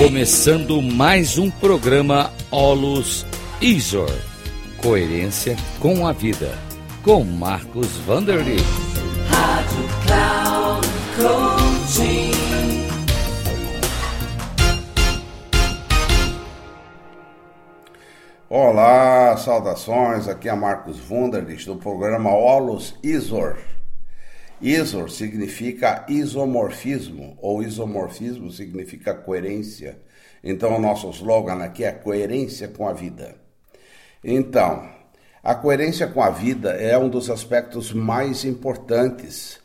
Começando mais um programa Olus Isor. Coerência com a vida. Com Marcos Vanderly. Rádio Cloud Coaching. Olá, saudações. Aqui é Marcos Vanderlich do programa Olus Isor. Isor significa isomorfismo, ou isomorfismo significa coerência. Então, o nosso slogan aqui é coerência com a vida. Então, a coerência com a vida é um dos aspectos mais importantes,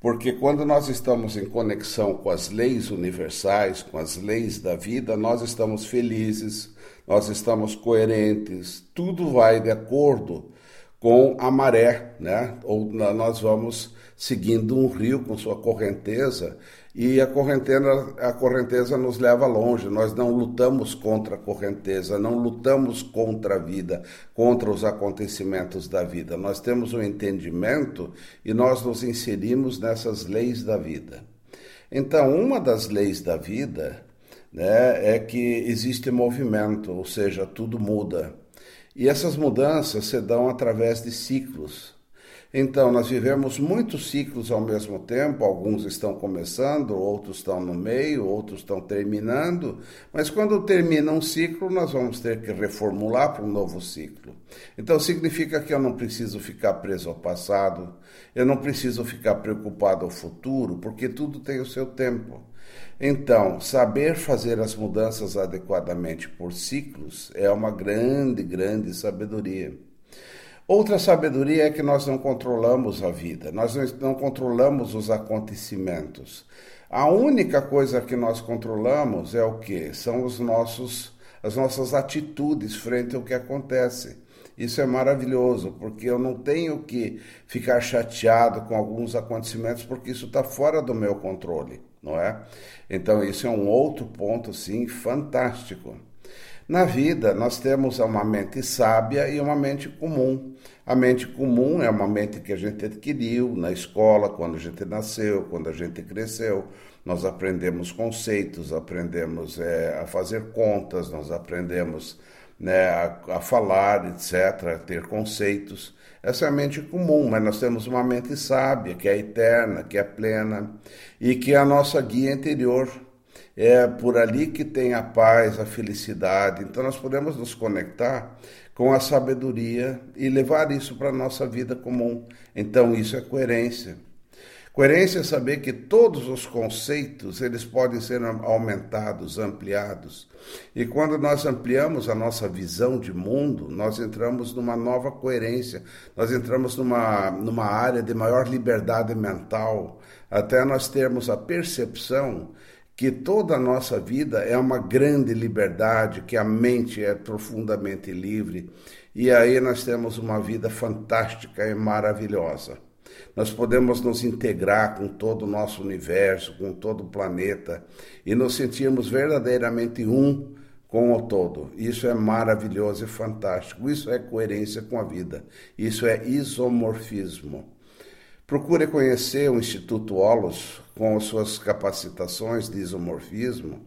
porque quando nós estamos em conexão com as leis universais, com as leis da vida, nós estamos felizes, nós estamos coerentes, tudo vai de acordo com a maré, né? Ou nós vamos seguindo um rio com sua correnteza e a correnteza, a correnteza nos leva longe. Nós não lutamos contra a correnteza, não lutamos contra a vida, contra os acontecimentos da vida. Nós temos um entendimento e nós nos inserimos nessas leis da vida. Então, uma das leis da vida né, é que existe movimento, ou seja, tudo muda. E essas mudanças se dão através de ciclos. Então, nós vivemos muitos ciclos ao mesmo tempo, alguns estão começando, outros estão no meio, outros estão terminando, mas quando termina um ciclo, nós vamos ter que reformular para um novo ciclo. Então, significa que eu não preciso ficar preso ao passado, eu não preciso ficar preocupado ao futuro, porque tudo tem o seu tempo. Então, saber fazer as mudanças adequadamente por ciclos é uma grande, grande sabedoria. Outra sabedoria é que nós não controlamos a vida, nós não controlamos os acontecimentos. A única coisa que nós controlamos é o que? São os nossos, as nossas atitudes frente ao que acontece. Isso é maravilhoso, porque eu não tenho que ficar chateado com alguns acontecimentos, porque isso está fora do meu controle não é? Então, isso é um outro ponto, sim, fantástico. Na vida, nós temos uma mente sábia e uma mente comum. A mente comum é uma mente que a gente adquiriu na escola, quando a gente nasceu, quando a gente cresceu. Nós aprendemos conceitos, aprendemos é, a fazer contas, nós aprendemos né, a, a falar, etc., a ter conceitos. Essa é a mente comum, mas nós temos uma mente sábia, que é eterna, que é plena e que é a nossa guia interior. É por ali que tem a paz, a felicidade. Então nós podemos nos conectar com a sabedoria e levar isso para a nossa vida comum. Então isso é coerência. Coerência é saber que todos os conceitos eles podem ser aumentados, ampliados. E quando nós ampliamos a nossa visão de mundo, nós entramos numa nova coerência, nós entramos numa, numa área de maior liberdade mental, até nós termos a percepção que toda a nossa vida é uma grande liberdade, que a mente é profundamente livre, e aí nós temos uma vida fantástica e maravilhosa. Nós podemos nos integrar com todo o nosso universo, com todo o planeta e nos sentirmos verdadeiramente um com o todo. Isso é maravilhoso e fantástico. Isso é coerência com a vida. Isso é isomorfismo. Procure conhecer o Instituto Olos com suas capacitações de isomorfismo.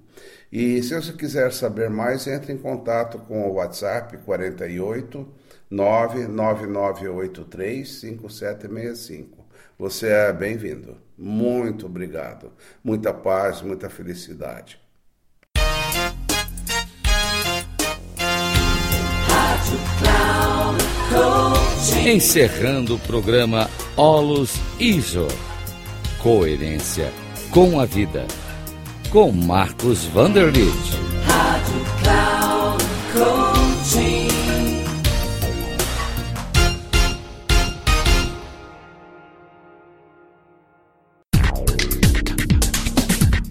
E se você quiser saber mais, entre em contato com o WhatsApp 48 999835765. Você é bem-vindo. Muito obrigado. Muita paz, muita felicidade. Encerrando o programa Olus ISO. Coerência com a vida. Com Marcos Vanderlitt. Rádio Cloud Coaching.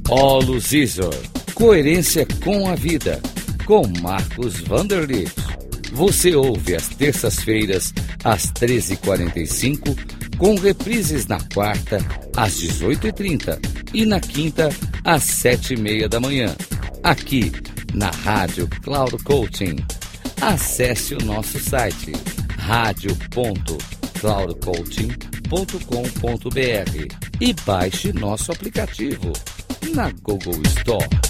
Olus Isor. Coerência com a vida. Com Marcos Vanderlitt. Você ouve às terças-feiras, às 13h45, com reprises na quarta, às 18h30 e na quinta, às 7h30 da manhã. Aqui, na Rádio Cloud Coaching. Acesse o nosso site radio.cloudcoaching.com.br e baixe nosso aplicativo na Google Store.